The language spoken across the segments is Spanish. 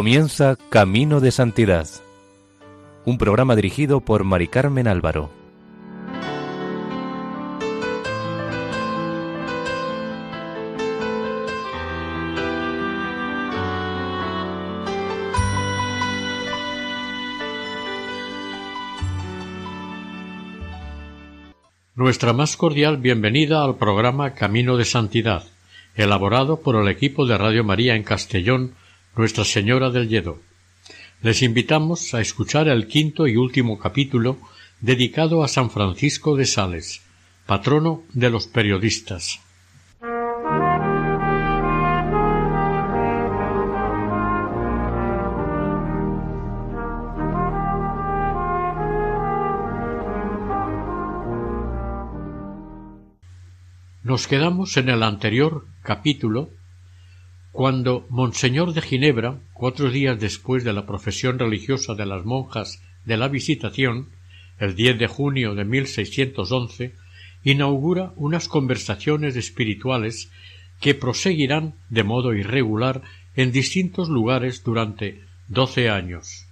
Comienza Camino de Santidad, un programa dirigido por Mari Carmen Álvaro. Nuestra más cordial bienvenida al programa Camino de Santidad, elaborado por el equipo de Radio María en Castellón, Nuestra Señora del Lledo. Les invitamos a escuchar el quinto y último capítulo dedicado a San Francisco de Sales, patrono de los periodistas. Nos quedamos en el anterior capítulo cuando Monseñor de Ginebra, cuatro días después de la profesión religiosa de las monjas de la Visitación, el 10 de junio de 1611, inaugura unas conversaciones espirituales que proseguirán de modo irregular en distintos lugares durante doce años.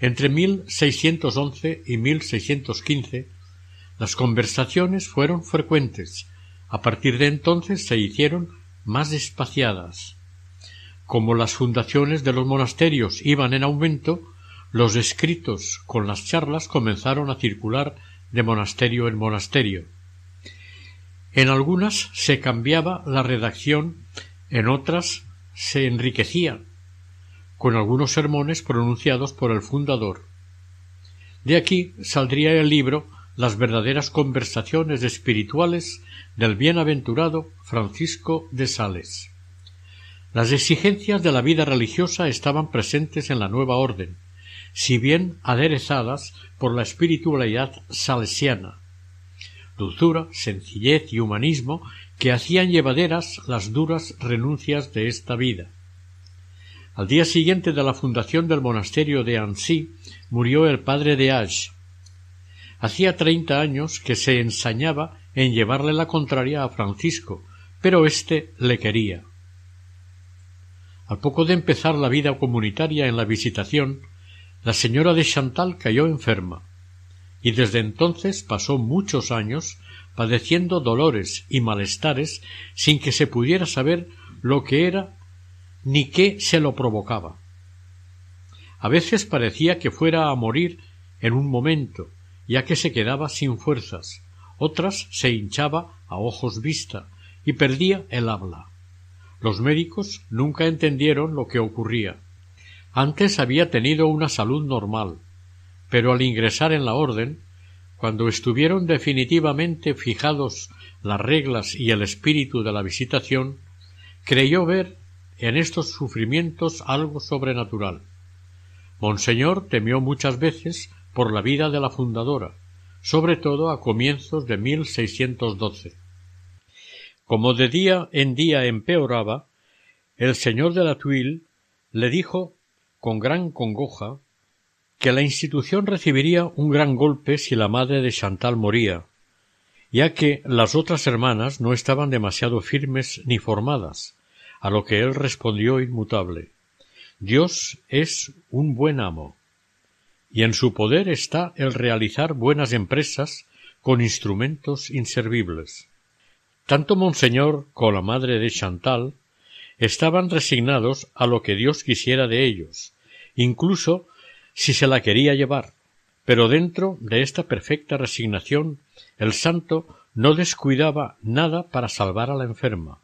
Entre 1611 y 1615 las conversaciones fueron frecuentes. A partir de entonces se hicieron más espaciadas. Como las fundaciones de los monasterios iban en aumento, los escritos con las charlas comenzaron a circular de monasterio en monasterio. En algunas se cambiaba la redacción, en otras se enriquecía, con algunos sermones pronunciados por el fundador. De aquí saldría el libro las verdaderas conversaciones espirituales del bienaventurado Francisco de Sales. Las exigencias de la vida religiosa estaban presentes en la nueva orden, si bien aderezadas por la espiritualidad salesiana, dulzura, sencillez y humanismo que hacían llevaderas las duras renuncias de esta vida. Al día siguiente de la fundación del monasterio de Annecy murió el padre de Age, Hacía treinta años que se ensañaba en llevarle la contraria a Francisco, pero éste le quería. Al poco de empezar la vida comunitaria en la visitación, la señora de Chantal cayó enferma, y desde entonces pasó muchos años padeciendo dolores y malestares sin que se pudiera saber lo que era ni qué se lo provocaba. A veces parecía que fuera a morir en un momento, ya que se quedaba sin fuerzas, otras se hinchaba a ojos vista y perdía el habla. Los médicos nunca entendieron lo que ocurría. Antes había tenido una salud normal, pero al ingresar en la orden, cuando estuvieron definitivamente fijados las reglas y el espíritu de la visitación, creyó ver en estos sufrimientos algo sobrenatural. Monseñor temió muchas veces por la vida de la fundadora, sobre todo a comienzos de 1612. Como de día en día empeoraba, el señor de la Tuile le dijo con gran congoja que la institución recibiría un gran golpe si la madre de Chantal moría, ya que las otras hermanas no estaban demasiado firmes ni formadas, a lo que él respondió inmutable Dios es un buen amo y en su poder está el realizar buenas empresas con instrumentos inservibles. Tanto Monseñor como la madre de Chantal estaban resignados a lo que Dios quisiera de ellos, incluso si se la quería llevar. Pero dentro de esta perfecta resignación el santo no descuidaba nada para salvar a la enferma.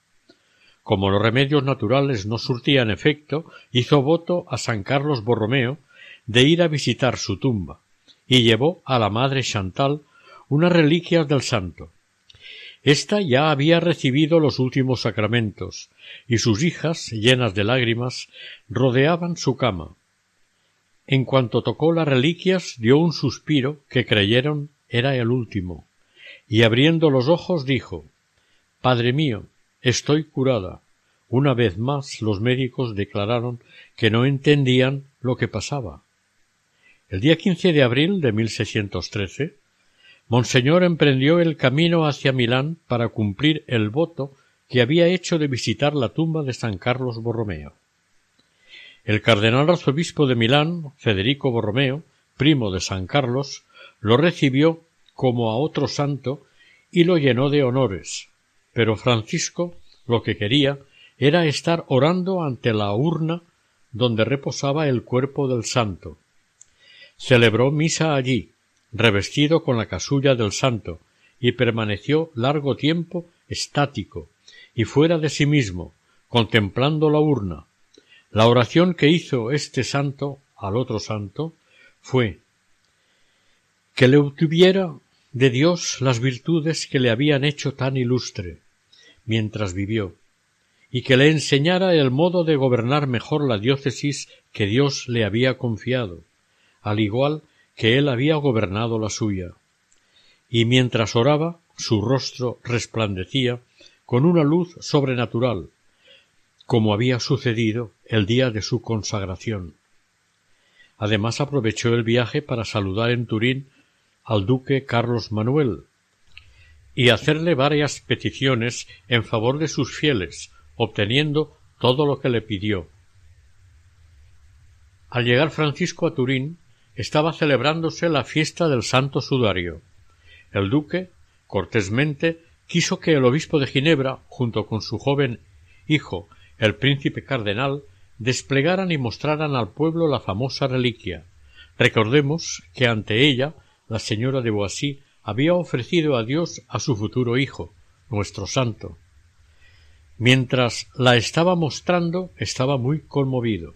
Como los remedios naturales no surtían efecto, hizo voto a San Carlos Borromeo de ir a visitar su tumba, y llevó a la madre Chantal unas reliquias del santo. Esta ya había recibido los últimos sacramentos, y sus hijas, llenas de lágrimas, rodeaban su cama. En cuanto tocó las reliquias, dio un suspiro que creyeron era el último, y abriendo los ojos dijo Padre mío, estoy curada. Una vez más los médicos declararon que no entendían lo que pasaba. El día quince de abril de 1613, Monseñor emprendió el camino hacia Milán para cumplir el voto que había hecho de visitar la tumba de San Carlos Borromeo. El cardenal arzobispo de Milán, Federico Borromeo, primo de San Carlos, lo recibió como a otro santo y lo llenó de honores. Pero Francisco lo que quería era estar orando ante la urna donde reposaba el cuerpo del santo. Celebró misa allí, revestido con la casulla del santo, y permaneció largo tiempo estático y fuera de sí mismo, contemplando la urna. La oración que hizo este santo al otro santo fue que le obtuviera de Dios las virtudes que le habían hecho tan ilustre mientras vivió, y que le enseñara el modo de gobernar mejor la diócesis que Dios le había confiado, al igual que él había gobernado la suya. Y mientras oraba, su rostro resplandecía con una luz sobrenatural, como había sucedido el día de su consagración. Además aprovechó el viaje para saludar en Turín al duque Carlos Manuel y hacerle varias peticiones en favor de sus fieles, obteniendo todo lo que le pidió. Al llegar Francisco a Turín, estaba celebrándose la fiesta del Santo Sudario. El duque, cortésmente, quiso que el obispo de Ginebra, junto con su joven hijo, el príncipe cardenal, desplegaran y mostraran al pueblo la famosa reliquia. Recordemos que ante ella la señora de Boissy había ofrecido a Dios a su futuro hijo, nuestro santo. Mientras la estaba mostrando, estaba muy conmovido.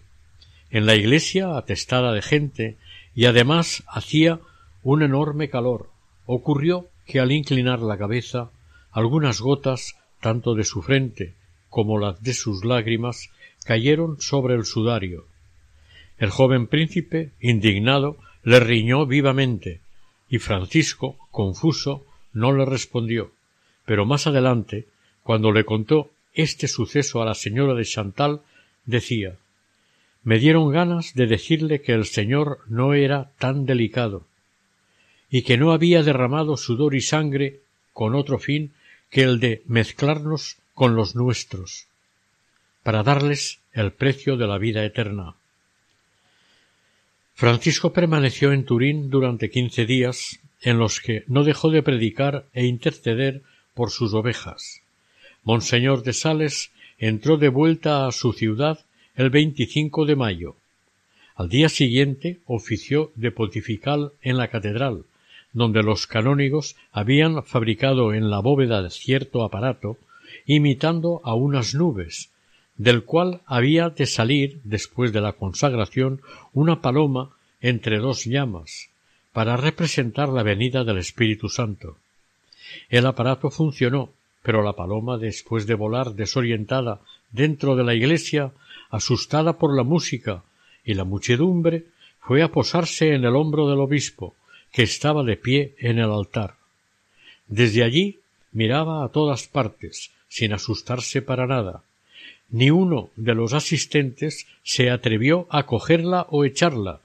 En la iglesia, atestada de gente, y además hacía un enorme calor, ocurrió que al inclinar la cabeza, algunas gotas, tanto de su frente como las de sus lágrimas, cayeron sobre el sudario. El joven príncipe, indignado, le riñó vivamente, y Francisco, confuso, no le respondió, pero más adelante, cuando le contó este suceso a la señora de Chantal, decía me dieron ganas de decirle que el señor no era tan delicado y que no había derramado sudor y sangre con otro fin que el de mezclarnos con los nuestros, para darles el precio de la vida eterna. Francisco permaneció en Turín durante quince días, en los que no dejó de predicar e interceder por sus ovejas. Monseñor de Sales entró de vuelta a su ciudad el 25 de mayo. Al día siguiente ofició de pontifical en la catedral, donde los canónigos habían fabricado en la bóveda cierto aparato imitando a unas nubes, del cual había de salir, después de la consagración, una paloma entre dos llamas, para representar la venida del Espíritu Santo. El aparato funcionó, pero la paloma, después de volar desorientada dentro de la iglesia, asustada por la música y la muchedumbre, fue a posarse en el hombro del obispo, que estaba de pie en el altar. Desde allí miraba a todas partes, sin asustarse para nada, ni uno de los asistentes se atrevió a cogerla o echarla,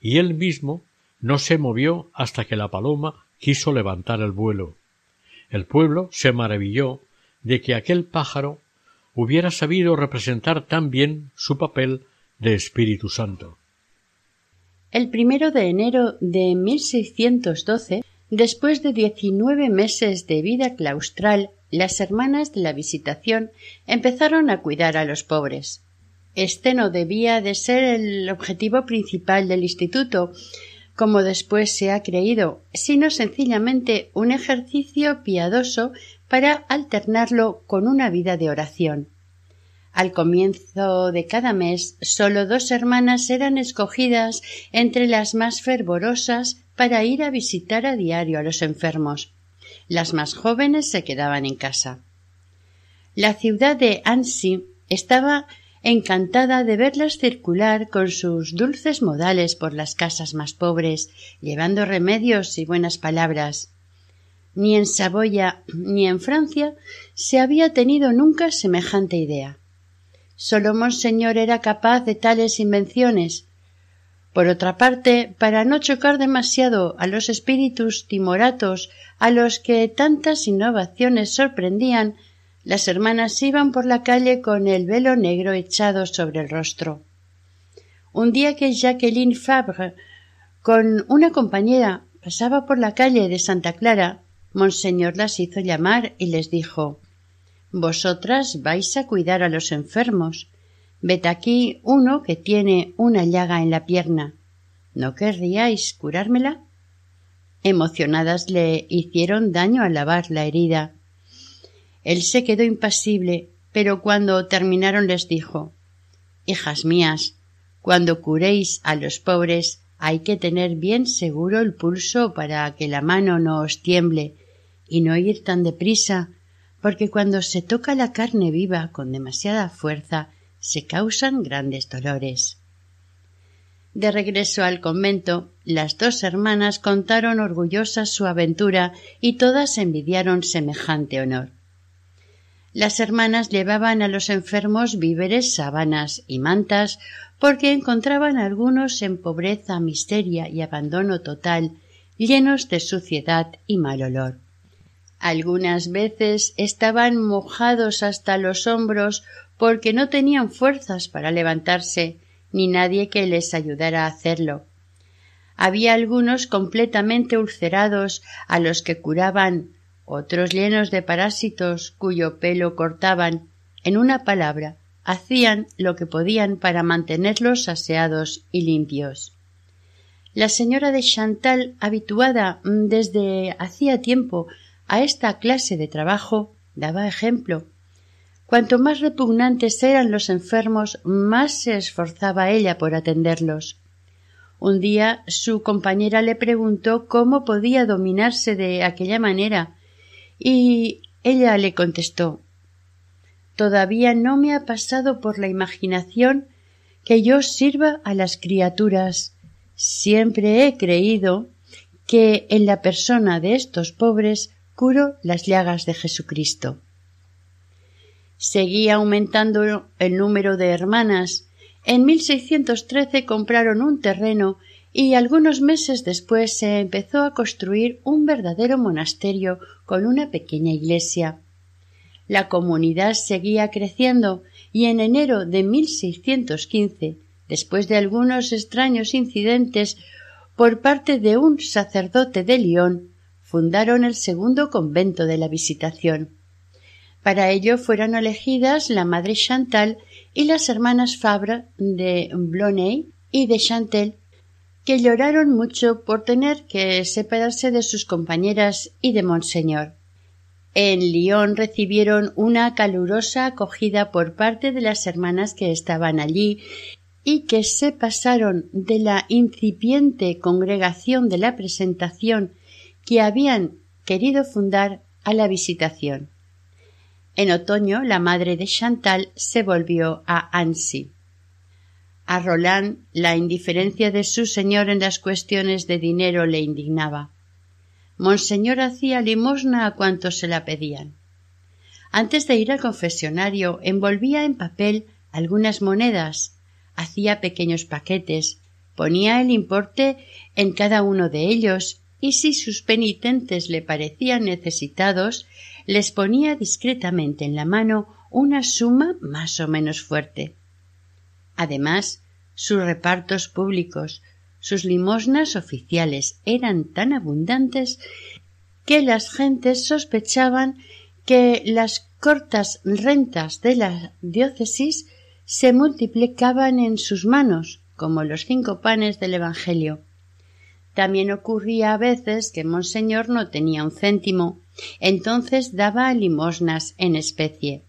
y él mismo no se movió hasta que la paloma quiso levantar el vuelo. El pueblo se maravilló de que aquel pájaro hubiera sabido representar tan bien su papel de Espíritu Santo. El primero de enero de 1612, después de diecinueve meses de vida claustral las hermanas de la Visitación empezaron a cuidar a los pobres. Este no debía de ser el objetivo principal del instituto, como después se ha creído, sino sencillamente un ejercicio piadoso para alternarlo con una vida de oración. Al comienzo de cada mes sólo dos hermanas eran escogidas entre las más fervorosas para ir a visitar a diario a los enfermos. Las más jóvenes se quedaban en casa. La ciudad de Annecy estaba encantada de verlas circular con sus dulces modales por las casas más pobres, llevando remedios y buenas palabras. Ni en Saboya ni en Francia se había tenido nunca semejante idea. Solo Monseñor era capaz de tales invenciones, por otra parte, para no chocar demasiado a los espíritus timoratos a los que tantas innovaciones sorprendían, las hermanas iban por la calle con el velo negro echado sobre el rostro. Un día que Jacqueline Fabre con una compañera pasaba por la calle de Santa Clara, Monseñor las hizo llamar y les dijo Vosotras vais a cuidar a los enfermos. Ved aquí uno que tiene una llaga en la pierna. ¿No querríais curármela? Emocionadas le hicieron daño al lavar la herida. Él se quedó impasible, pero cuando terminaron les dijo Hijas mías, cuando curéis a los pobres hay que tener bien seguro el pulso para que la mano no os tiemble y no ir tan deprisa, porque cuando se toca la carne viva con demasiada fuerza se causan grandes dolores. De regreso al convento, las dos hermanas contaron orgullosas su aventura y todas envidiaron semejante honor. Las hermanas llevaban a los enfermos víveres, sábanas y mantas, porque encontraban algunos en pobreza, miseria y abandono total, llenos de suciedad y mal olor. Algunas veces estaban mojados hasta los hombros porque no tenían fuerzas para levantarse, ni nadie que les ayudara a hacerlo. Había algunos completamente ulcerados a los que curaban, otros llenos de parásitos cuyo pelo cortaban, en una palabra, hacían lo que podían para mantenerlos aseados y limpios. La señora de Chantal, habituada mm, desde hacía tiempo a esta clase de trabajo, daba ejemplo. Cuanto más repugnantes eran los enfermos, más se esforzaba ella por atenderlos. Un día su compañera le preguntó cómo podía dominarse de aquella manera, y ella le contestó Todavía no me ha pasado por la imaginación que yo sirva a las criaturas. Siempre he creído que en la persona de estos pobres curo las llagas de Jesucristo. Seguía aumentando el número de hermanas. En 1613 compraron un terreno y algunos meses después se empezó a construir un verdadero monasterio con una pequeña iglesia. La comunidad seguía creciendo y en enero de 1615, después de algunos extraños incidentes por parte de un sacerdote de Lyon, fundaron el segundo convento de la Visitación. Para ello fueron elegidas la madre Chantal y las hermanas Fabre de Blonay y de Chantel, que lloraron mucho por tener que separarse de sus compañeras y de Monseñor. En Lyon recibieron una calurosa acogida por parte de las hermanas que estaban allí y que se pasaron de la incipiente congregación de la presentación que habían querido fundar a la visitación. En otoño la madre de Chantal se volvió a Annecy. A Roland la indiferencia de su señor en las cuestiones de dinero le indignaba. Monseñor hacía limosna a cuantos se la pedían. Antes de ir al confesionario envolvía en papel algunas monedas, hacía pequeños paquetes, ponía el importe en cada uno de ellos y si sus penitentes le parecían necesitados, les ponía discretamente en la mano una suma más o menos fuerte. Además, sus repartos públicos, sus limosnas oficiales eran tan abundantes que las gentes sospechaban que las cortas rentas de la diócesis se multiplicaban en sus manos, como los cinco panes del Evangelio. También ocurría a veces que Monseñor no tenía un céntimo, entonces daba limosnas en especie.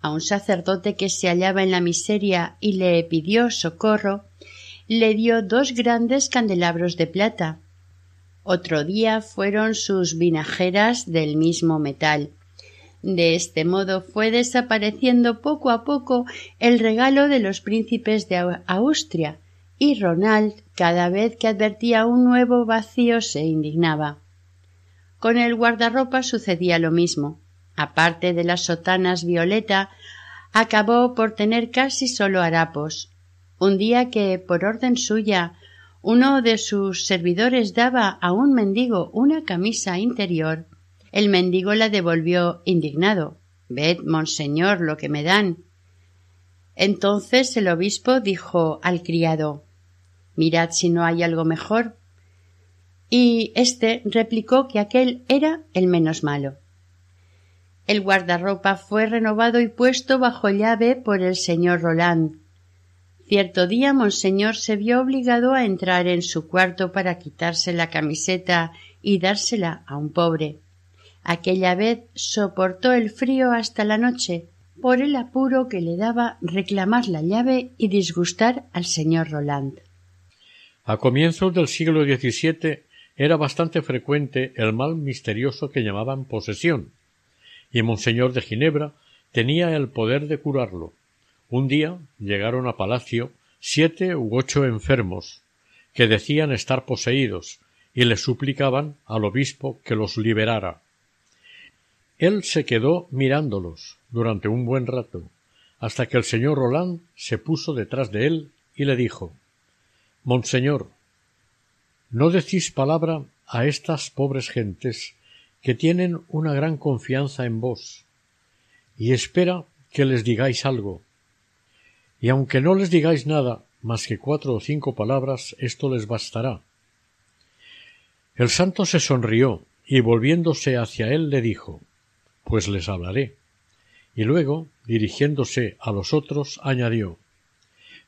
A un sacerdote que se hallaba en la miseria y le pidió socorro, le dio dos grandes candelabros de plata. Otro día fueron sus vinajeras del mismo metal. De este modo fue desapareciendo poco a poco el regalo de los príncipes de Austria, y Ronald cada vez que advertía un nuevo vacío se indignaba. Con el guardarropa sucedía lo mismo. Aparte de las sotanas violeta, acabó por tener casi solo harapos, un día que, por orden suya, uno de sus servidores daba a un mendigo una camisa interior, el mendigo la devolvió indignado. Ved, monseñor, lo que me dan. Entonces el obispo dijo al criado Mirad si no hay algo mejor. Y éste replicó que aquel era el menos malo. El guardarropa fue renovado y puesto bajo llave por el señor Roland. Cierto día Monseñor se vio obligado a entrar en su cuarto para quitarse la camiseta y dársela a un pobre. Aquella vez soportó el frío hasta la noche, por el apuro que le daba reclamar la llave y disgustar al señor Roland. A comienzos del siglo XVII era bastante frecuente el mal misterioso que llamaban posesión, y Monseñor de Ginebra tenía el poder de curarlo. Un día llegaron a palacio siete u ocho enfermos, que decían estar poseídos, y le suplicaban al obispo que los liberara. Él se quedó mirándolos durante un buen rato, hasta que el señor Roland se puso detrás de él y le dijo Monseñor, no decís palabra a estas pobres gentes que tienen una gran confianza en vos, y espera que les digáis algo. Y aunque no les digáis nada más que cuatro o cinco palabras, esto les bastará. El santo se sonrió y volviéndose hacia él le dijo Pues les hablaré. Y luego, dirigiéndose a los otros, añadió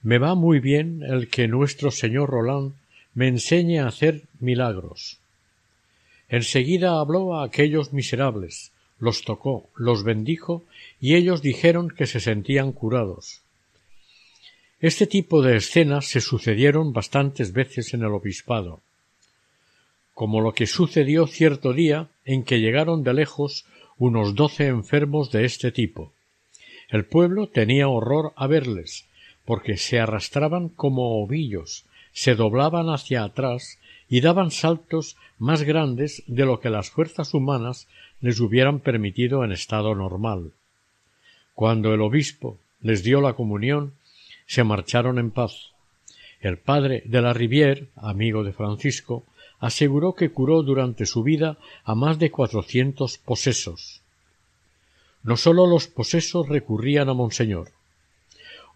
Me va muy bien el que nuestro señor Roland me enseñe a hacer milagros. Enseguida habló a aquellos miserables, los tocó, los bendijo, y ellos dijeron que se sentían curados. Este tipo de escenas se sucedieron bastantes veces en el obispado, como lo que sucedió cierto día en que llegaron de lejos unos doce enfermos de este tipo. El pueblo tenía horror a verles, porque se arrastraban como ovillos, se doblaban hacia atrás y daban saltos más grandes de lo que las fuerzas humanas les hubieran permitido en estado normal. Cuando el obispo les dio la comunión, se marcharon en paz. El padre de la Rivière, amigo de Francisco, aseguró que curó durante su vida a más de cuatrocientos posesos. No sólo los posesos recurrían a Monseñor.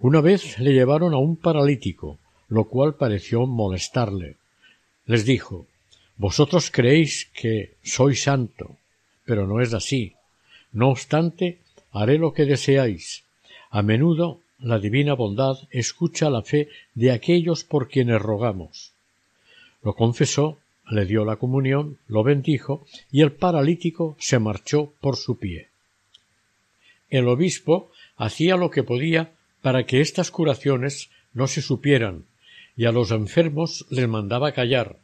Una vez le llevaron a un paralítico, lo cual pareció molestarle. Les dijo Vosotros creéis que soy santo, pero no es así. No obstante, haré lo que deseáis. A menudo la divina bondad escucha la fe de aquellos por quienes rogamos. Lo confesó, le dio la comunión, lo bendijo, y el paralítico se marchó por su pie. El obispo hacía lo que podía para que estas curaciones no se supieran, y a los enfermos les mandaba callar,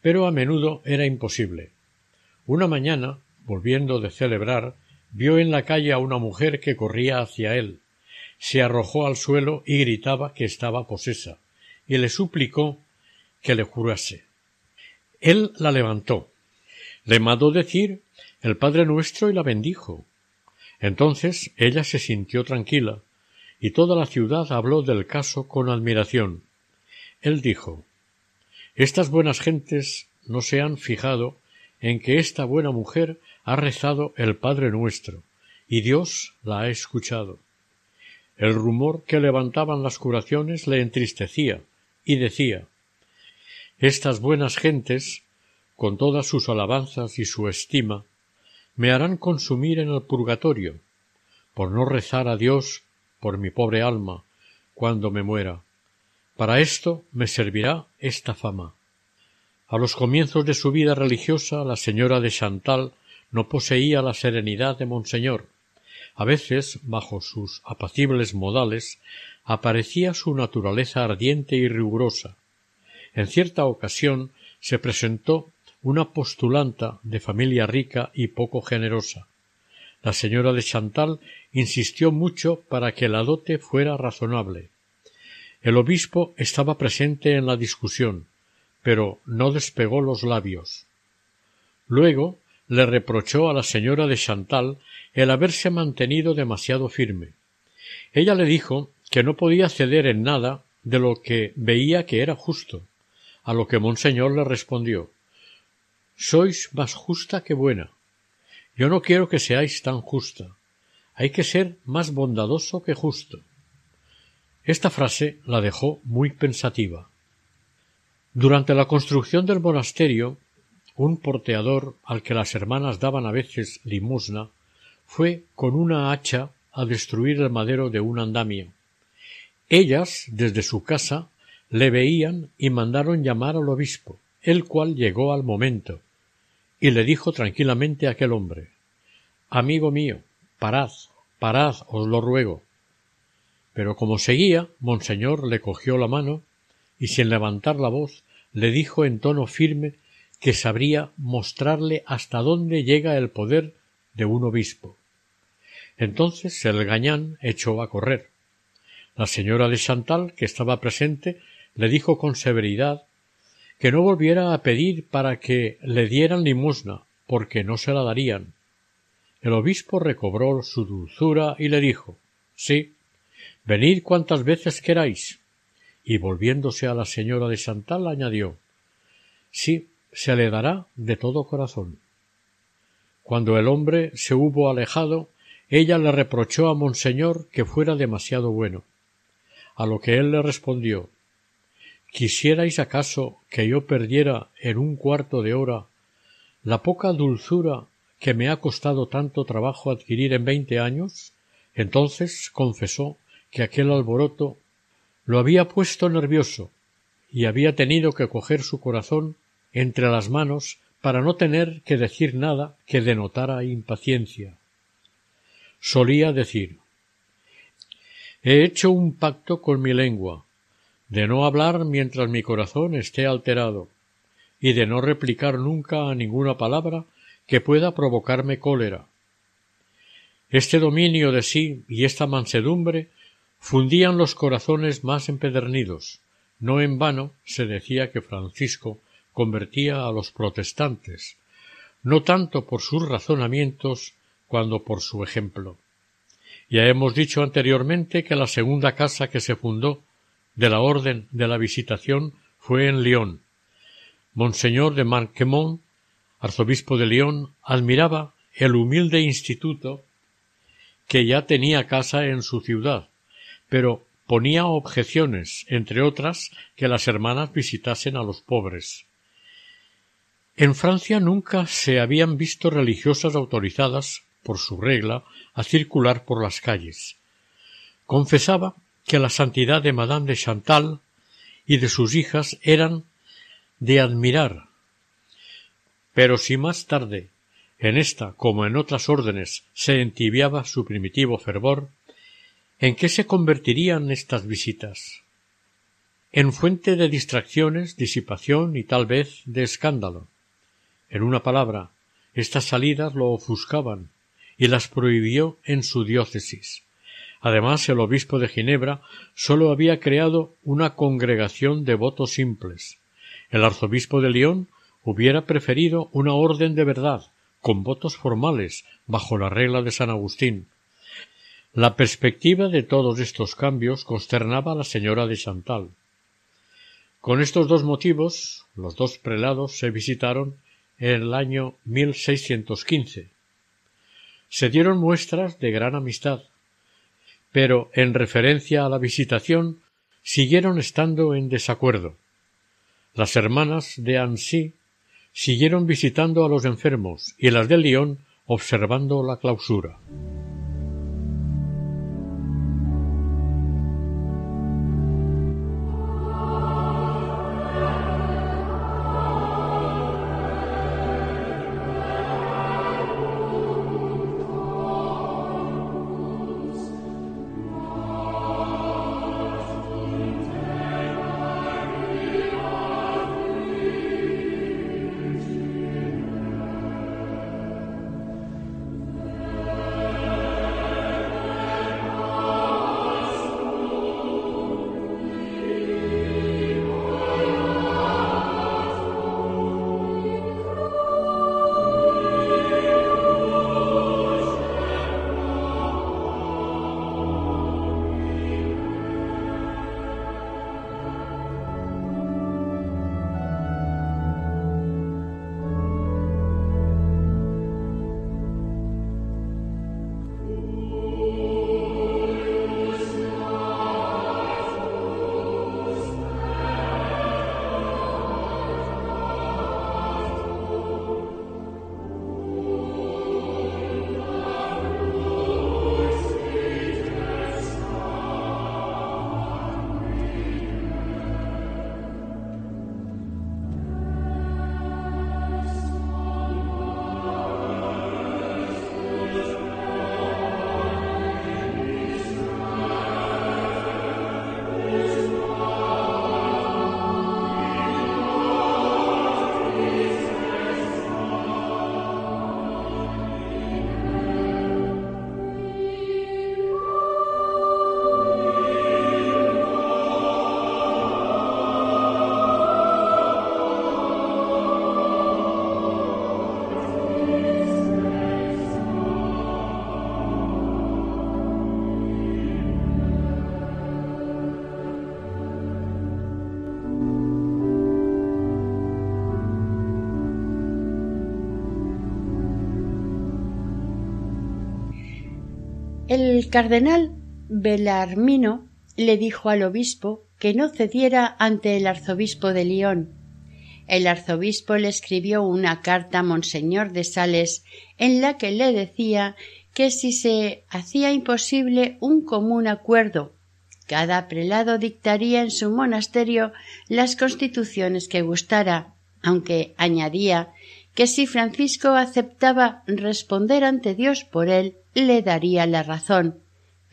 pero a menudo era imposible. Una mañana, volviendo de celebrar, vio en la calle a una mujer que corría hacia él, se arrojó al suelo y gritaba que estaba posesa, y le suplicó que le jurase. Él la levantó, le mandó decir el Padre nuestro y la bendijo. Entonces ella se sintió tranquila, y toda la ciudad habló del caso con admiración. Él dijo Estas buenas gentes no se han fijado en que esta buena mujer ha rezado el Padre nuestro, y Dios la ha escuchado. El rumor que levantaban las curaciones le entristecía, y decía Estas buenas gentes, con todas sus alabanzas y su estima, me harán consumir en el purgatorio, por no rezar a Dios por mi pobre alma, cuando me muera. Para esto me servirá esta fama. A los comienzos de su vida religiosa, la señora de Chantal no poseía la serenidad de Monseñor, a veces, bajo sus apacibles modales, aparecía su naturaleza ardiente y rigurosa. En cierta ocasión se presentó una postulanta de familia rica y poco generosa. La señora de Chantal insistió mucho para que la dote fuera razonable. El obispo estaba presente en la discusión, pero no despegó los labios. Luego le reprochó a la señora de Chantal el haberse mantenido demasiado firme. Ella le dijo que no podía ceder en nada de lo que veía que era justo, a lo que monseñor le respondió Sois más justa que buena. Yo no quiero que seáis tan justa. Hay que ser más bondadoso que justo. Esta frase la dejó muy pensativa. Durante la construcción del monasterio, un porteador al que las hermanas daban a veces limosna fue con una hacha a destruir el madero de un andamio. Ellas, desde su casa, le veían y mandaron llamar al obispo, el cual llegó al momento, y le dijo tranquilamente a aquel hombre Amigo mío, parad, parad, os lo ruego. Pero como seguía, Monseñor le cogió la mano y sin levantar la voz le dijo en tono firme que sabría mostrarle hasta dónde llega el poder de un obispo. Entonces el gañán echó a correr. La señora de Chantal, que estaba presente, le dijo con severidad que no volviera a pedir para que le dieran limosna, porque no se la darían. El obispo recobró su dulzura y le dijo Sí, venid cuantas veces queráis. Y volviéndose a la señora de Chantal añadió Sí, se le dará de todo corazón. Cuando el hombre se hubo alejado, ella le reprochó a Monseñor que fuera demasiado bueno. A lo que él le respondió ¿Quisierais acaso que yo perdiera en un cuarto de hora la poca dulzura que me ha costado tanto trabajo adquirir en veinte años? Entonces confesó que aquel alboroto lo había puesto nervioso y había tenido que coger su corazón entre las manos para no tener que decir nada que denotara impaciencia. Solía decir He hecho un pacto con mi lengua, de no hablar mientras mi corazón esté alterado, y de no replicar nunca a ninguna palabra que pueda provocarme cólera. Este dominio de sí y esta mansedumbre fundían los corazones más empedernidos. No en vano se decía que Francisco convertía a los protestantes, no tanto por sus razonamientos cuando por su ejemplo. Ya hemos dicho anteriormente que la segunda casa que se fundó de la Orden de la Visitación fue en Lyon. Monseñor de Marquemont, arzobispo de Lyon, admiraba el humilde instituto que ya tenía casa en su ciudad, pero ponía objeciones, entre otras, que las hermanas visitasen a los pobres. En Francia nunca se habían visto religiosas autorizadas, por su regla, a circular por las calles. Confesaba que la santidad de Madame de Chantal y de sus hijas eran de admirar. Pero si más tarde, en esta como en otras órdenes, se entibiaba su primitivo fervor, ¿en qué se convertirían estas visitas? En fuente de distracciones, disipación y tal vez de escándalo. En una palabra, estas salidas lo ofuscaban y las prohibió en su diócesis. Además, el obispo de Ginebra sólo había creado una congregación de votos simples. El arzobispo de León hubiera preferido una orden de verdad, con votos formales, bajo la regla de San Agustín. La perspectiva de todos estos cambios consternaba a la señora de Chantal. Con estos dos motivos, los dos prelados se visitaron en el año 1615. Se dieron muestras de gran amistad, pero en referencia a la visitación siguieron estando en desacuerdo. Las hermanas de Annecy siguieron visitando a los enfermos y las de Lyon observando la clausura. Cardenal Belarmino le dijo al obispo que no cediera ante el arzobispo de Lyon. El arzobispo le escribió una carta a Monseñor de Sales en la que le decía que si se hacía imposible un común acuerdo, cada prelado dictaría en su monasterio las constituciones que gustara, aunque añadía que si Francisco aceptaba responder ante Dios por él, le daría la razón,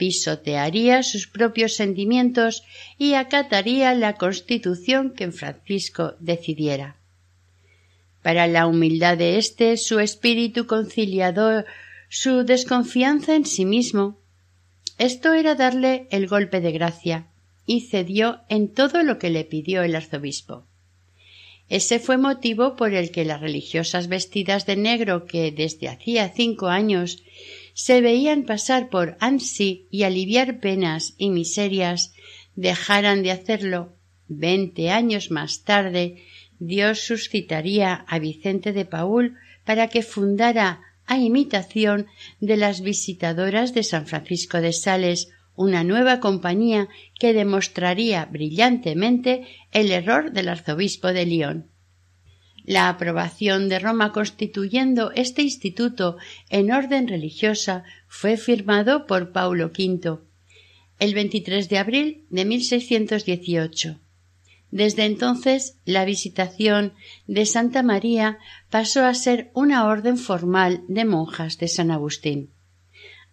pisotearía sus propios sentimientos y acataría la constitución que Francisco decidiera. Para la humildad de éste, su espíritu conciliador, su desconfianza en sí mismo, esto era darle el golpe de gracia, y cedió en todo lo que le pidió el arzobispo. Ese fue motivo por el que las religiosas vestidas de negro que desde hacía cinco años se veían pasar por Ansi y aliviar penas y miserias dejaran de hacerlo. Veinte años más tarde, Dios suscitaría a Vicente de Paul para que fundara, a imitación de las visitadoras de San Francisco de Sales, una nueva compañía que demostraría brillantemente el error del arzobispo de Lyon. La aprobación de Roma constituyendo este instituto en orden religiosa fue firmado por Paulo V el 23 de abril de 1618. Desde entonces la visitación de Santa María pasó a ser una orden formal de monjas de San Agustín.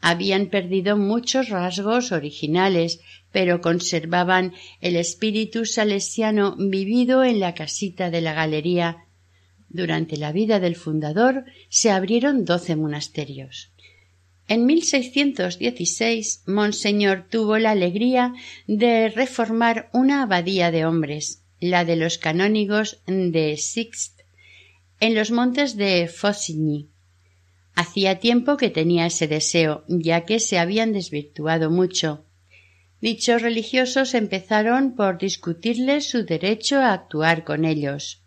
Habían perdido muchos rasgos originales, pero conservaban el espíritu salesiano vivido en la casita de la galería durante la vida del fundador se abrieron doce monasterios. En 1616 Monseñor tuvo la alegría de reformar una abadía de hombres, la de los canónigos de Sixt, en los montes de Faucigny. Hacía tiempo que tenía ese deseo, ya que se habían desvirtuado mucho. Dichos religiosos empezaron por discutirle su derecho a actuar con ellos.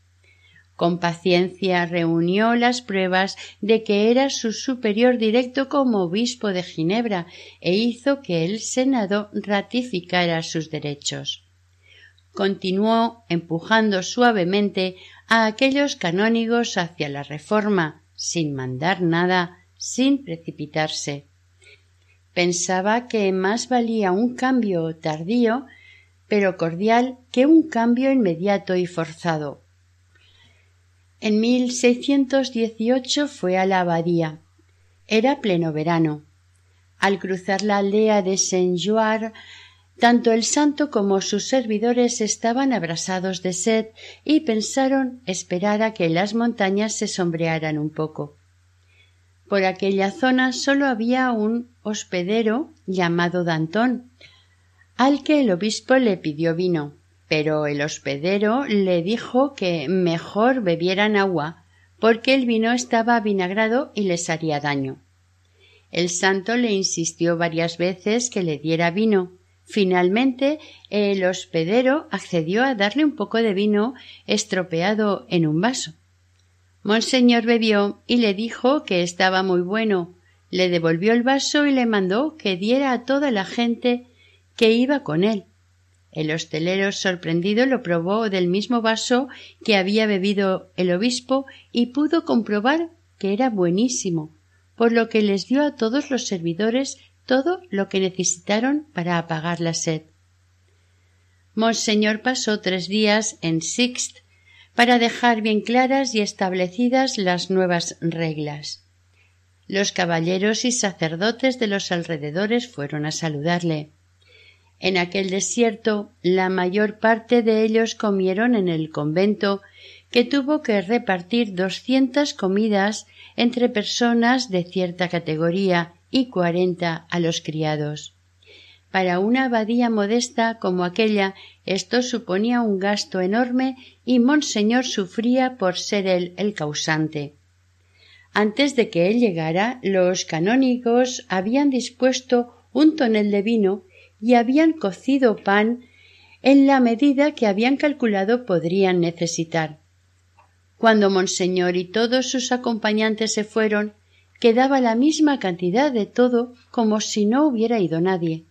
Con paciencia reunió las pruebas de que era su superior directo como obispo de Ginebra e hizo que el Senado ratificara sus derechos. Continuó empujando suavemente a aquellos canónigos hacia la reforma, sin mandar nada, sin precipitarse. Pensaba que más valía un cambio tardío, pero cordial, que un cambio inmediato y forzado en 1618 fue a la abadía. Era pleno verano. Al cruzar la aldea de Saint-Jouard, tanto el santo como sus servidores estaban abrasados de sed y pensaron esperar a que las montañas se sombrearan un poco. Por aquella zona sólo había un hospedero llamado Dantón, al que el obispo le pidió vino pero el hospedero le dijo que mejor bebieran agua porque el vino estaba vinagrado y les haría daño. El santo le insistió varias veces que le diera vino. Finalmente el hospedero accedió a darle un poco de vino estropeado en un vaso. Monseñor bebió y le dijo que estaba muy bueno. Le devolvió el vaso y le mandó que diera a toda la gente que iba con él. El hostelero sorprendido lo probó del mismo vaso que había bebido el obispo y pudo comprobar que era buenísimo, por lo que les dio a todos los servidores todo lo que necesitaron para apagar la sed. Monseñor pasó tres días en Sixt para dejar bien claras y establecidas las nuevas reglas. Los caballeros y sacerdotes de los alrededores fueron a saludarle. En aquel desierto la mayor parte de ellos comieron en el convento, que tuvo que repartir doscientas comidas entre personas de cierta categoría y cuarenta a los criados. Para una abadía modesta como aquella esto suponía un gasto enorme y Monseñor sufría por ser él el causante. Antes de que él llegara, los canónigos habían dispuesto un tonel de vino y habían cocido pan en la medida que habían calculado podrían necesitar. Cuando Monseñor y todos sus acompañantes se fueron, que daba la misma cantidad de todo como si no hubiera ido nadie.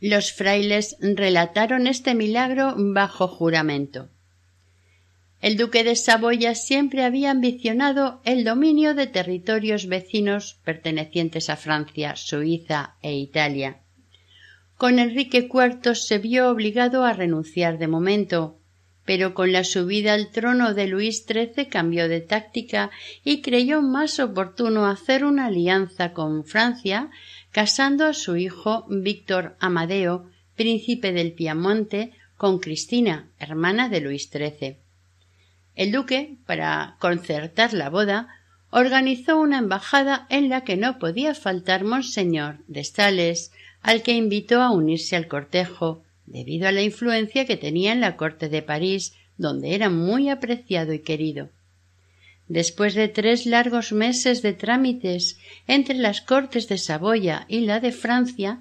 Los frailes relataron este milagro bajo juramento. El duque de Saboya siempre había ambicionado el dominio de territorios vecinos pertenecientes a Francia, Suiza e Italia. Con Enrique IV se vio obligado a renunciar de momento, pero con la subida al trono de Luis XIII cambió de táctica y creyó más oportuno hacer una alianza con Francia, casando a su hijo Víctor Amadeo, príncipe del Piamonte, con Cristina, hermana de Luis XIII. El duque, para concertar la boda, organizó una embajada en la que no podía faltar Monseñor de Stales, al que invitó a unirse al cortejo, debido a la influencia que tenía en la corte de París, donde era muy apreciado y querido. Después de tres largos meses de trámites entre las cortes de Saboya y la de Francia,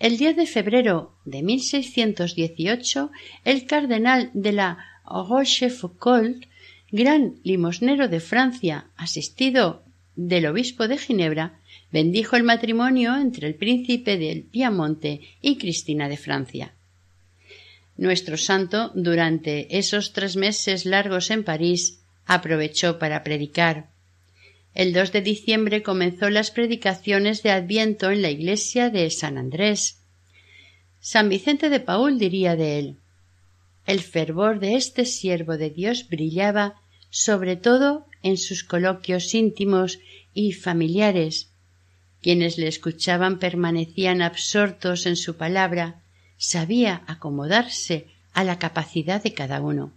el 10 de febrero de 1618, el cardenal de la Rochefoucauld, gran limosnero de Francia, asistido del obispo de Ginebra, bendijo el matrimonio entre el príncipe del Piamonte y Cristina de Francia. Nuestro santo, durante esos tres meses largos en París, aprovechó para predicar. El 2 de diciembre comenzó las predicaciones de Adviento en la iglesia de San Andrés. San Vicente de Paul diría de él El fervor de este siervo de Dios brillaba sobre todo en sus coloquios íntimos y familiares. Quienes le escuchaban permanecían absortos en su palabra, sabía acomodarse a la capacidad de cada uno.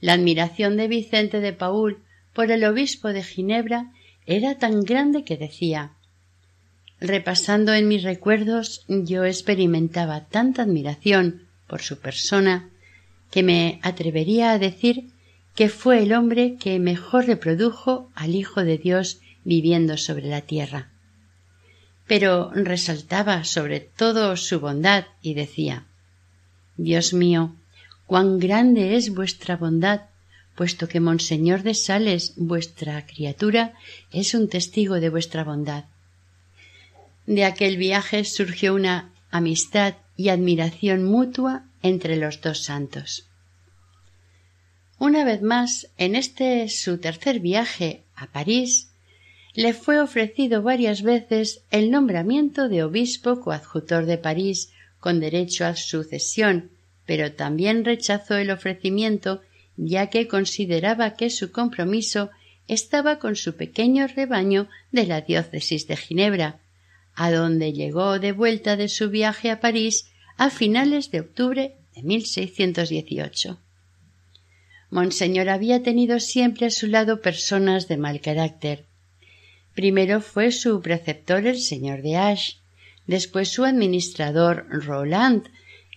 La admiración de Vicente de Paul por el obispo de Ginebra era tan grande que decía Repasando en mis recuerdos yo experimentaba tanta admiración por su persona que me atrevería a decir que fue el hombre que mejor reprodujo al Hijo de Dios viviendo sobre la tierra pero resaltaba sobre todo su bondad y decía Dios mío, cuán grande es vuestra bondad, puesto que Monseñor de Sales, vuestra criatura, es un testigo de vuestra bondad. De aquel viaje surgió una amistad y admiración mutua entre los dos santos. Una vez más, en este su tercer viaje a París, le fue ofrecido varias veces el nombramiento de obispo coadjutor de París con derecho a sucesión, pero también rechazó el ofrecimiento ya que consideraba que su compromiso estaba con su pequeño rebaño de la diócesis de Ginebra, a donde llegó de vuelta de su viaje a París a finales de octubre de 1618. Monseñor había tenido siempre a su lado personas de mal carácter, Primero fue su preceptor el señor de Ash, después su administrador Roland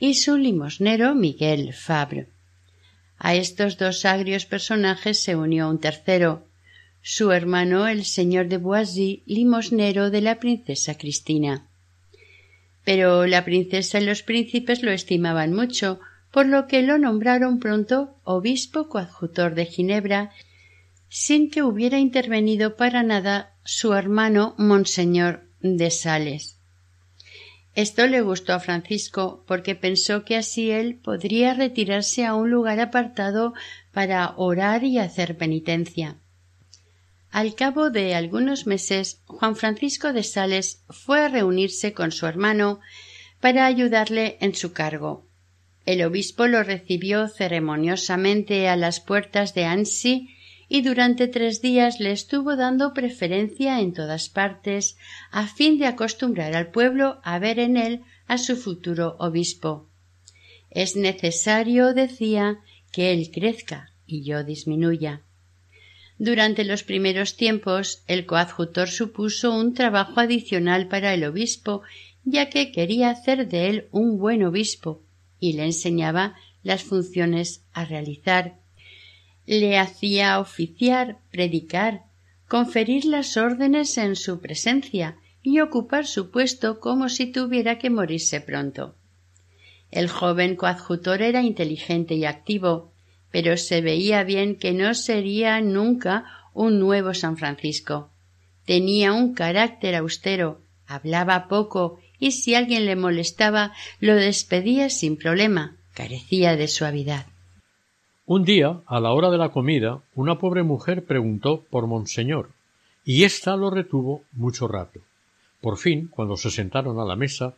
y su limosnero Miguel Fabre. A estos dos agrios personajes se unió un tercero, su hermano el señor de Boisy, limosnero de la princesa Cristina. Pero la princesa y los príncipes lo estimaban mucho, por lo que lo nombraron pronto obispo coadjutor de Ginebra, sin que hubiera intervenido para nada su hermano Monseñor de Sales. Esto le gustó a Francisco porque pensó que así él podría retirarse a un lugar apartado para orar y hacer penitencia. Al cabo de algunos meses, Juan Francisco de Sales fue a reunirse con su hermano para ayudarle en su cargo. El obispo lo recibió ceremoniosamente a las puertas de Ansi y durante tres días le estuvo dando preferencia en todas partes a fin de acostumbrar al pueblo a ver en él a su futuro obispo. Es necesario, decía, que él crezca y yo disminuya. Durante los primeros tiempos el coadjutor supuso un trabajo adicional para el obispo, ya que quería hacer de él un buen obispo, y le enseñaba las funciones a realizar le hacía oficiar, predicar, conferir las órdenes en su presencia y ocupar su puesto como si tuviera que morirse pronto. El joven coadjutor era inteligente y activo, pero se veía bien que no sería nunca un nuevo San Francisco. Tenía un carácter austero, hablaba poco y si alguien le molestaba lo despedía sin problema, carecía de suavidad. Un día, a la hora de la comida, una pobre mujer preguntó por Monseñor, y ésta lo retuvo mucho rato. Por fin, cuando se sentaron a la mesa,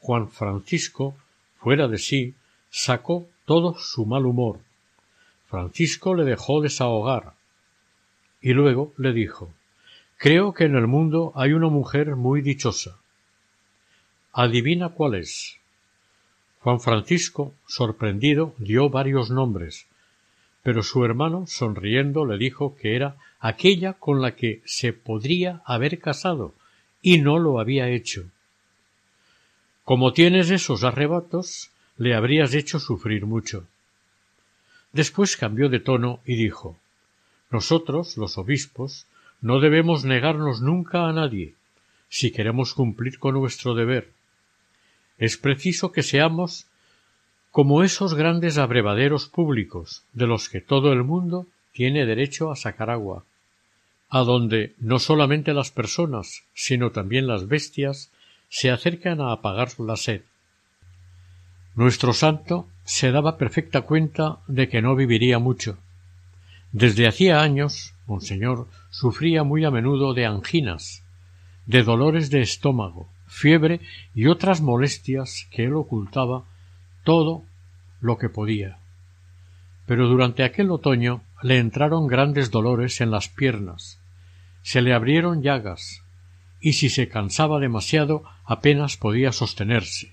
Juan Francisco, fuera de sí, sacó todo su mal humor. Francisco le dejó desahogar, y luego le dijo Creo que en el mundo hay una mujer muy dichosa. Adivina cuál es. Juan Francisco, sorprendido, dio varios nombres, pero su hermano, sonriendo, le dijo que era aquella con la que se podría haber casado, y no lo había hecho. Como tienes esos arrebatos, le habrías hecho sufrir mucho. Después cambió de tono y dijo Nosotros, los obispos, no debemos negarnos nunca a nadie, si queremos cumplir con nuestro deber. Es preciso que seamos como esos grandes abrevaderos públicos de los que todo el mundo tiene derecho a sacar agua, a donde no solamente las personas, sino también las bestias se acercan a apagar la sed. Nuestro santo se daba perfecta cuenta de que no viviría mucho. Desde hacía años, Monseñor sufría muy a menudo de anginas, de dolores de estómago, fiebre y otras molestias que él ocultaba todo lo que podía. Pero durante aquel otoño le entraron grandes dolores en las piernas, se le abrieron llagas, y si se cansaba demasiado apenas podía sostenerse,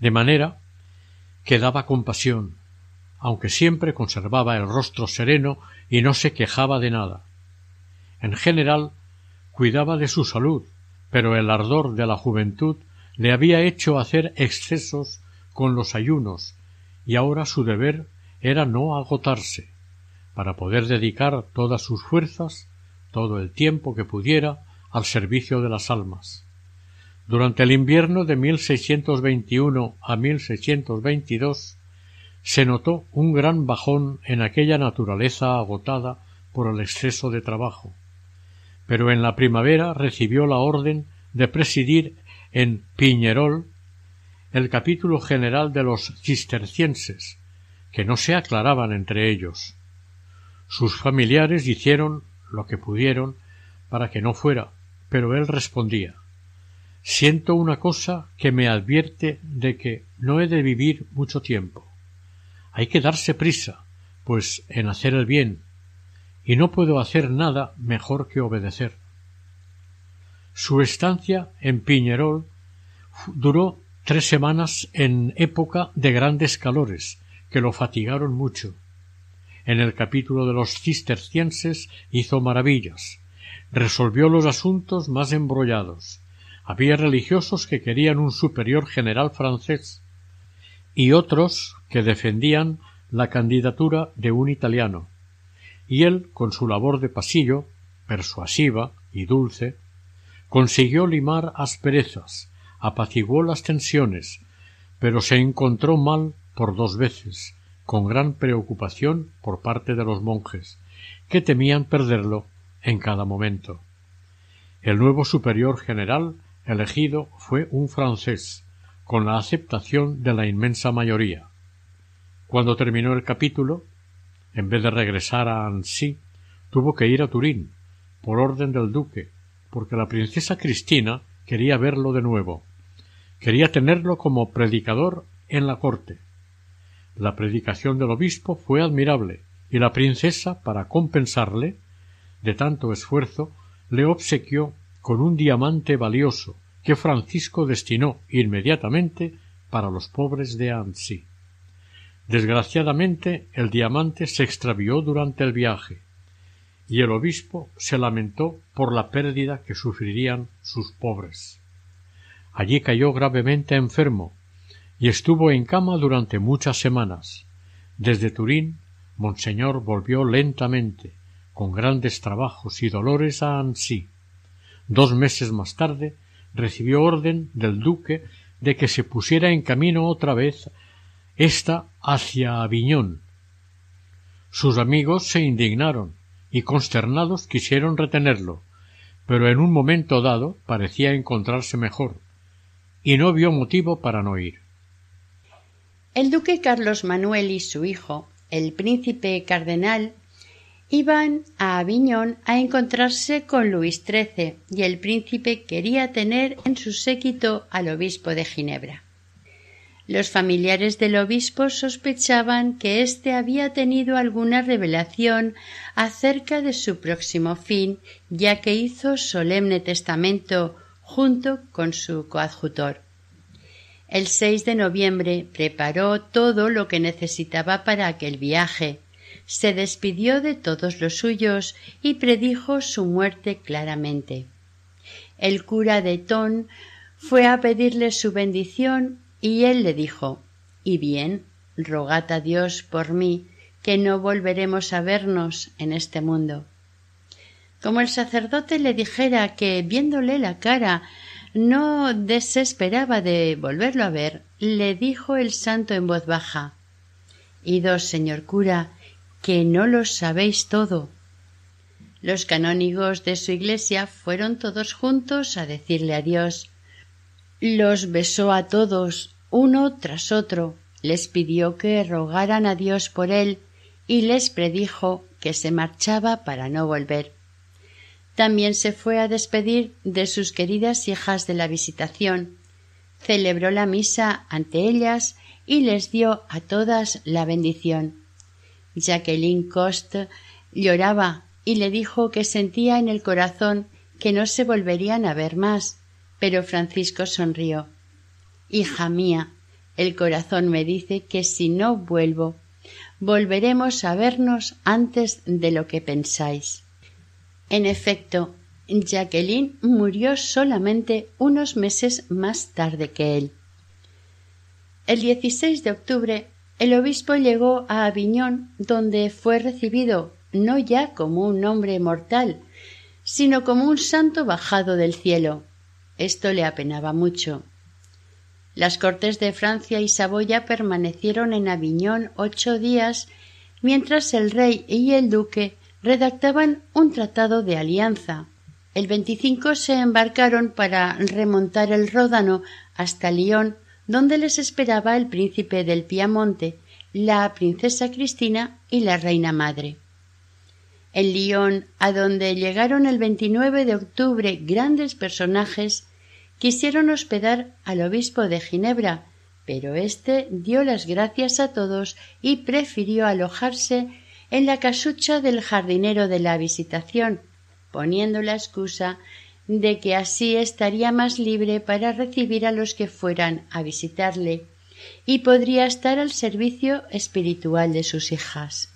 de manera que daba compasión, aunque siempre conservaba el rostro sereno y no se quejaba de nada. En general, cuidaba de su salud, pero el ardor de la juventud le había hecho hacer excesos con los ayunos, y ahora su deber era no agotarse, para poder dedicar todas sus fuerzas, todo el tiempo que pudiera, al servicio de las almas. Durante el invierno de 1621 a 1622 se notó un gran bajón en aquella naturaleza agotada por el exceso de trabajo. Pero en la primavera recibió la orden de presidir en Piñerol el capítulo general de los cistercienses, que no se aclaraban entre ellos. Sus familiares hicieron lo que pudieron para que no fuera, pero él respondía Siento una cosa que me advierte de que no he de vivir mucho tiempo. Hay que darse prisa, pues en hacer el bien, y no puedo hacer nada mejor que obedecer. Su estancia en Piñerol duró tres semanas en época de grandes calores, que lo fatigaron mucho. En el capítulo de los cistercienses hizo maravillas, resolvió los asuntos más embrollados. Había religiosos que querían un superior general francés y otros que defendían la candidatura de un italiano. Y él, con su labor de pasillo, persuasiva y dulce, consiguió limar asperezas, apaciguó las tensiones, pero se encontró mal por dos veces, con gran preocupación por parte de los monjes, que temían perderlo en cada momento. El nuevo superior general elegido fue un francés, con la aceptación de la inmensa mayoría. Cuando terminó el capítulo, en vez de regresar a Annecy, tuvo que ir a Turín, por orden del duque, porque la princesa Cristina quería verlo de nuevo. Quería tenerlo como predicador en la corte. La predicación del obispo fue admirable, y la princesa, para compensarle de tanto esfuerzo, le obsequió con un diamante valioso que Francisco destinó inmediatamente para los pobres de Annecy. Desgraciadamente el diamante se extravió durante el viaje, y el obispo se lamentó por la pérdida que sufrirían sus pobres. Allí cayó gravemente enfermo, y estuvo en cama durante muchas semanas. Desde Turín, Monseñor volvió lentamente, con grandes trabajos y dolores a Annecy. Dos meses más tarde recibió orden del duque de que se pusiera en camino otra vez ésta hacia Aviñón. Sus amigos se indignaron y consternados quisieron retenerlo, pero en un momento dado parecía encontrarse mejor, y no vio motivo para no ir. El duque Carlos Manuel y su hijo, el príncipe cardenal, iban a Aviñón a encontrarse con Luis XIII y el príncipe quería tener en su séquito al obispo de Ginebra. Los familiares del obispo sospechaban que éste había tenido alguna revelación acerca de su próximo fin, ya que hizo solemne testamento junto con su coadjutor. El 6 de noviembre preparó todo lo que necesitaba para aquel viaje, se despidió de todos los suyos y predijo su muerte claramente. El cura de Ton fue a pedirle su bendición y él le dijo Y bien, rogad a Dios por mí, que no volveremos a vernos en este mundo. Como el sacerdote le dijera que, viéndole la cara, no desesperaba de volverlo a ver, le dijo el santo en voz baja Idos, señor cura, que no lo sabéis todo. Los canónigos de su iglesia fueron todos juntos a decirle adiós. Los besó a todos, uno tras otro, les pidió que rogaran a Dios por él y les predijo que se marchaba para no volver. También se fue a despedir de sus queridas hijas de la visitación, celebró la misa ante ellas y les dio a todas la bendición. Jacqueline Coste lloraba y le dijo que sentía en el corazón que no se volverían a ver más, pero Francisco sonrió. Hija mía, el corazón me dice que si no vuelvo, volveremos a vernos antes de lo que pensáis. En efecto, Jacqueline murió solamente unos meses más tarde que él. El 16 de octubre, el obispo llegó a Aviñón, donde fue recibido no ya como un hombre mortal, sino como un santo bajado del cielo. Esto le apenaba mucho. Las cortes de Francia y Saboya permanecieron en Aviñón ocho días, mientras el rey y el duque redactaban un tratado de alianza. El 25 se embarcaron para remontar el Ródano hasta Lyon, donde les esperaba el príncipe del Piamonte, la princesa Cristina y la reina madre. En Lyon, a donde llegaron el 29 de octubre grandes personajes, quisieron hospedar al obispo de Ginebra, pero éste dio las gracias a todos y prefirió alojarse en la casucha del jardinero de la visitación, poniendo la excusa de que así estaría más libre para recibir a los que fueran a visitarle y podría estar al servicio espiritual de sus hijas.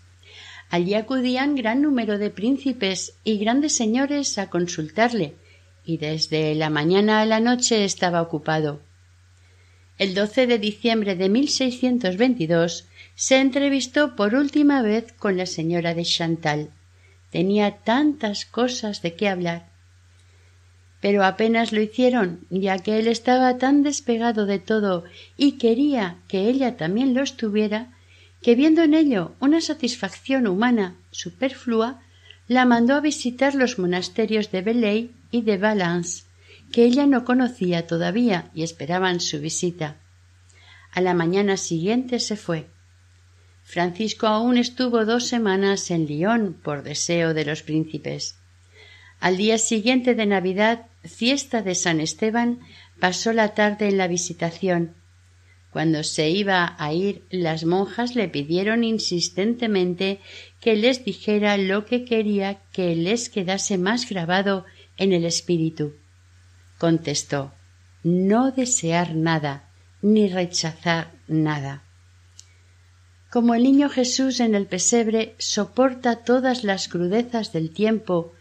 Allí acudían gran número de príncipes y grandes señores a consultarle, y desde la mañana a la noche estaba ocupado. El 12 de diciembre de 1622 se entrevistó por última vez con la señora de Chantal. Tenía tantas cosas de qué hablar. Pero apenas lo hicieron, ya que él estaba tan despegado de todo y quería que ella también lo estuviera, que viendo en ello una satisfacción humana superflua, la mandó a visitar los monasterios de Belay y de Valence, que ella no conocía todavía y esperaban su visita. A la mañana siguiente se fue. Francisco aún estuvo dos semanas en Lyon por deseo de los príncipes. Al día siguiente de Navidad, fiesta de San Esteban, pasó la tarde en la visitación. Cuando se iba a ir, las monjas le pidieron insistentemente que les dijera lo que quería que les quedase más grabado en el espíritu. Contestó no desear nada, ni rechazar nada. Como el niño Jesús en el pesebre soporta todas las crudezas del tiempo,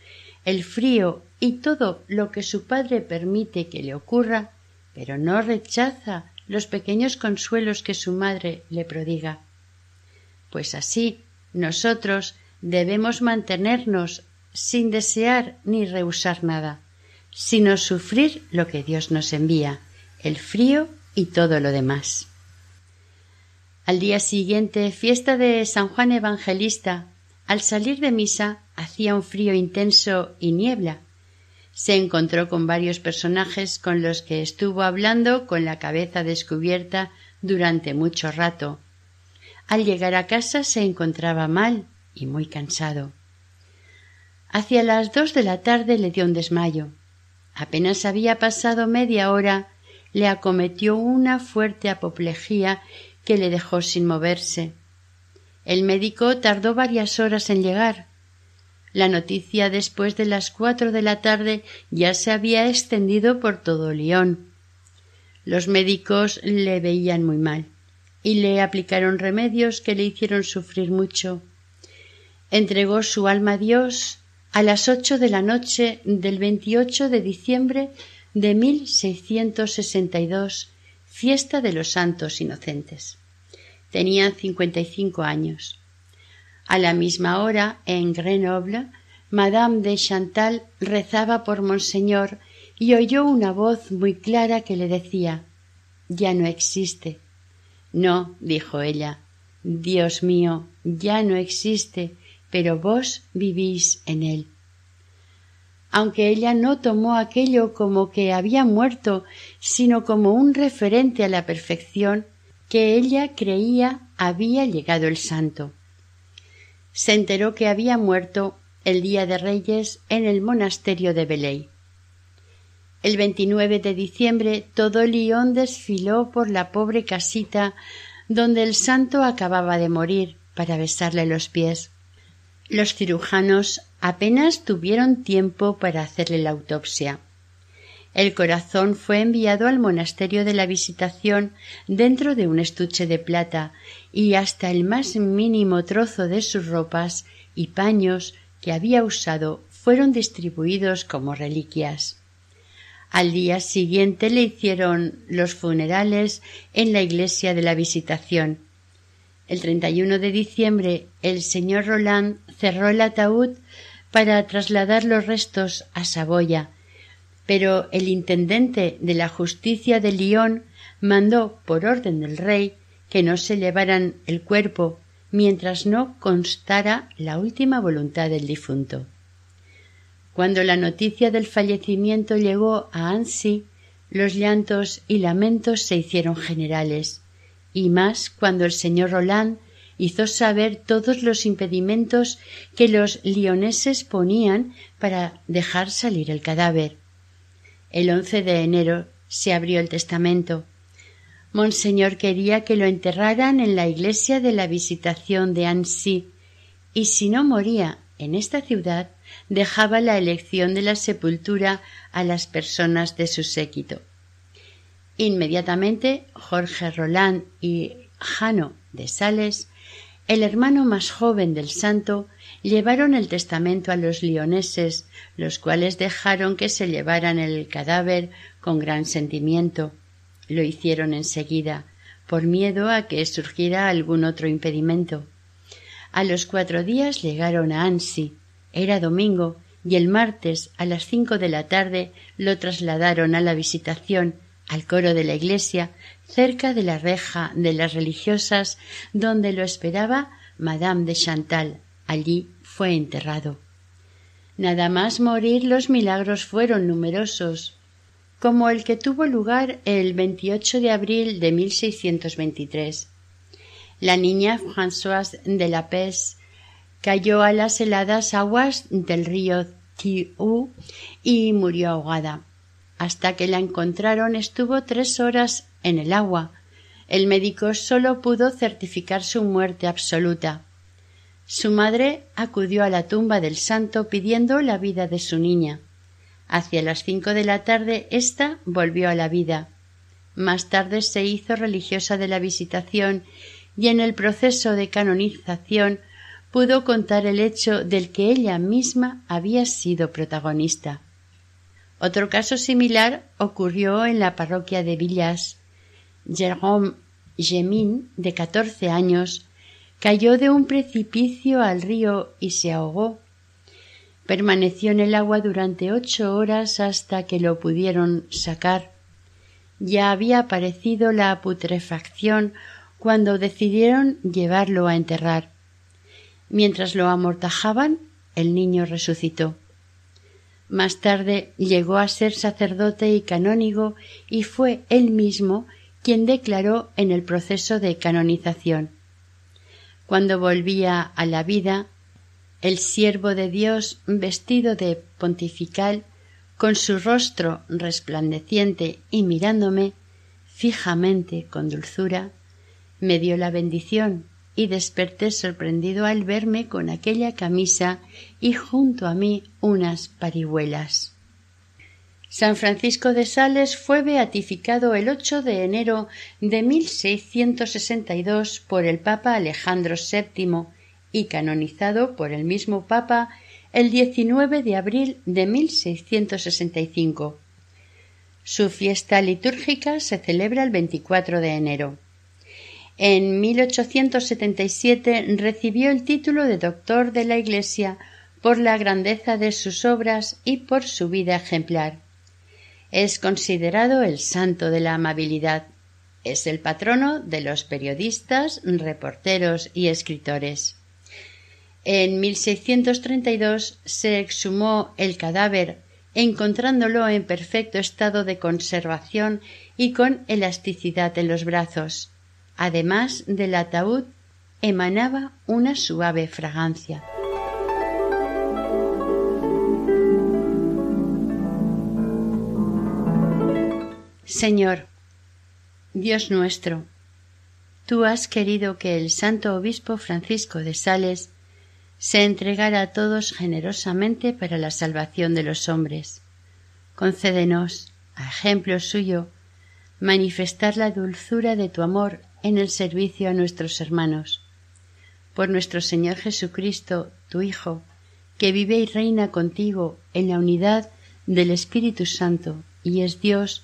el frío y todo lo que su padre permite que le ocurra, pero no rechaza los pequeños consuelos que su madre le prodiga. Pues así nosotros debemos mantenernos sin desear ni rehusar nada, sino sufrir lo que Dios nos envía, el frío y todo lo demás. Al día siguiente, fiesta de San Juan Evangelista, al salir de misa hacía un frío intenso y niebla. Se encontró con varios personajes con los que estuvo hablando con la cabeza descubierta durante mucho rato. Al llegar a casa se encontraba mal y muy cansado. Hacia las dos de la tarde le dio un desmayo. Apenas había pasado media hora, le acometió una fuerte apoplejía que le dejó sin moverse. El médico tardó varias horas en llegar. La noticia después de las cuatro de la tarde ya se había extendido por todo Lyon. Los médicos le veían muy mal y le aplicaron remedios que le hicieron sufrir mucho. Entregó su alma a Dios a las ocho de la noche del 28 de diciembre de 1662, fiesta de los santos inocentes. Tenía cincuenta y cinco años. A la misma hora, en Grenoble, Madame de Chantal rezaba por Monseñor y oyó una voz muy clara que le decía Ya no existe. No, dijo ella, Dios mío, ya no existe, pero vos vivís en él. Aunque ella no tomó aquello como que había muerto, sino como un referente a la perfección, que ella creía había llegado el santo se enteró que había muerto el día de Reyes en el monasterio de Beley. El 29 de diciembre todo Lyon desfiló por la pobre casita donde el santo acababa de morir para besarle los pies. Los cirujanos apenas tuvieron tiempo para hacerle la autopsia. El corazón fue enviado al monasterio de la Visitación dentro de un estuche de plata y hasta el más mínimo trozo de sus ropas y paños que había usado fueron distribuidos como reliquias. Al día siguiente le hicieron los funerales en la iglesia de la Visitación. El 31 de diciembre el señor Roland cerró el ataúd para trasladar los restos a Saboya, pero el intendente de la justicia de Lyon mandó por orden del rey que no se llevaran el cuerpo mientras no constara la última voluntad del difunto. Cuando la noticia del fallecimiento llegó a Annecy, los llantos y lamentos se hicieron generales, y más cuando el señor Roland hizo saber todos los impedimentos que los lioneses ponían para dejar salir el cadáver. El once de enero se abrió el testamento. Monseñor quería que lo enterraran en la iglesia de la Visitación de Annecy, y si no moría en esta ciudad, dejaba la elección de la sepultura a las personas de su séquito. Inmediatamente Jorge Roland y Jano de Sales, el hermano más joven del santo, llevaron el testamento a los lioneses, los cuales dejaron que se llevaran el cadáver con gran sentimiento. Lo hicieron enseguida, por miedo a que surgiera algún otro impedimento. A los cuatro días llegaron a Ansi. Era domingo, y el martes a las cinco de la tarde lo trasladaron a la visitación al coro de la iglesia cerca de la reja de las religiosas donde lo esperaba Madame de Chantal. Allí fue enterrado. Nada más morir los milagros fueron numerosos, como el que tuvo lugar el 28 de abril de 1623. La niña Françoise de la Pez cayó a las heladas aguas del río Thiou y murió ahogada. Hasta que la encontraron estuvo tres horas en el agua. El médico solo pudo certificar su muerte absoluta. Su madre acudió a la tumba del santo pidiendo la vida de su niña. Hacia las cinco de la tarde ésta volvió a la vida. Más tarde se hizo religiosa de la visitación y en el proceso de canonización pudo contar el hecho del que ella misma había sido protagonista. Otro caso similar ocurrió en la parroquia de Villas. Jérôme Gemin, de catorce años, cayó de un precipicio al río y se ahogó. Permaneció en el agua durante ocho horas hasta que lo pudieron sacar. Ya había aparecido la putrefacción cuando decidieron llevarlo a enterrar. Mientras lo amortajaban, el niño resucitó. Más tarde llegó a ser sacerdote y canónigo y fue él mismo quien declaró en el proceso de canonización. Cuando volvía a la vida, el siervo de Dios vestido de pontifical, con su rostro resplandeciente y mirándome fijamente con dulzura, me dio la bendición y desperté sorprendido al verme con aquella camisa y junto a mí unas parihuelas. San Francisco de Sales fue beatificado el 8 de enero de 1662 por el Papa Alejandro VII y canonizado por el mismo Papa el 19 de abril de 1665. Su fiesta litúrgica se celebra el 24 de enero. En 1877 recibió el título de doctor de la Iglesia por la grandeza de sus obras y por su vida ejemplar. Es considerado el santo de la amabilidad. Es el patrono de los periodistas, reporteros y escritores. En 1632 se exhumó el cadáver encontrándolo en perfecto estado de conservación y con elasticidad en los brazos. Además del ataúd emanaba una suave fragancia. Señor, Dios nuestro, tú has querido que el santo obispo Francisco de Sales se entregara a todos generosamente para la salvación de los hombres. Concédenos, a ejemplo suyo, manifestar la dulzura de tu amor en el servicio a nuestros hermanos. Por nuestro Señor Jesucristo, tu Hijo, que vive y reina contigo en la unidad del Espíritu Santo y es Dios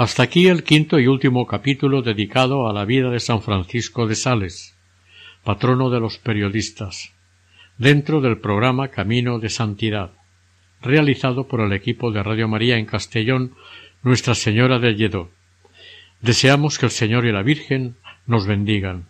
Hasta aquí el quinto y último capítulo dedicado a la vida de San Francisco de Sales, patrono de los periodistas, dentro del programa Camino de Santidad, realizado por el equipo de Radio María en Castellón, Nuestra Señora de Lledó. Deseamos que el Señor y la Virgen nos bendigan.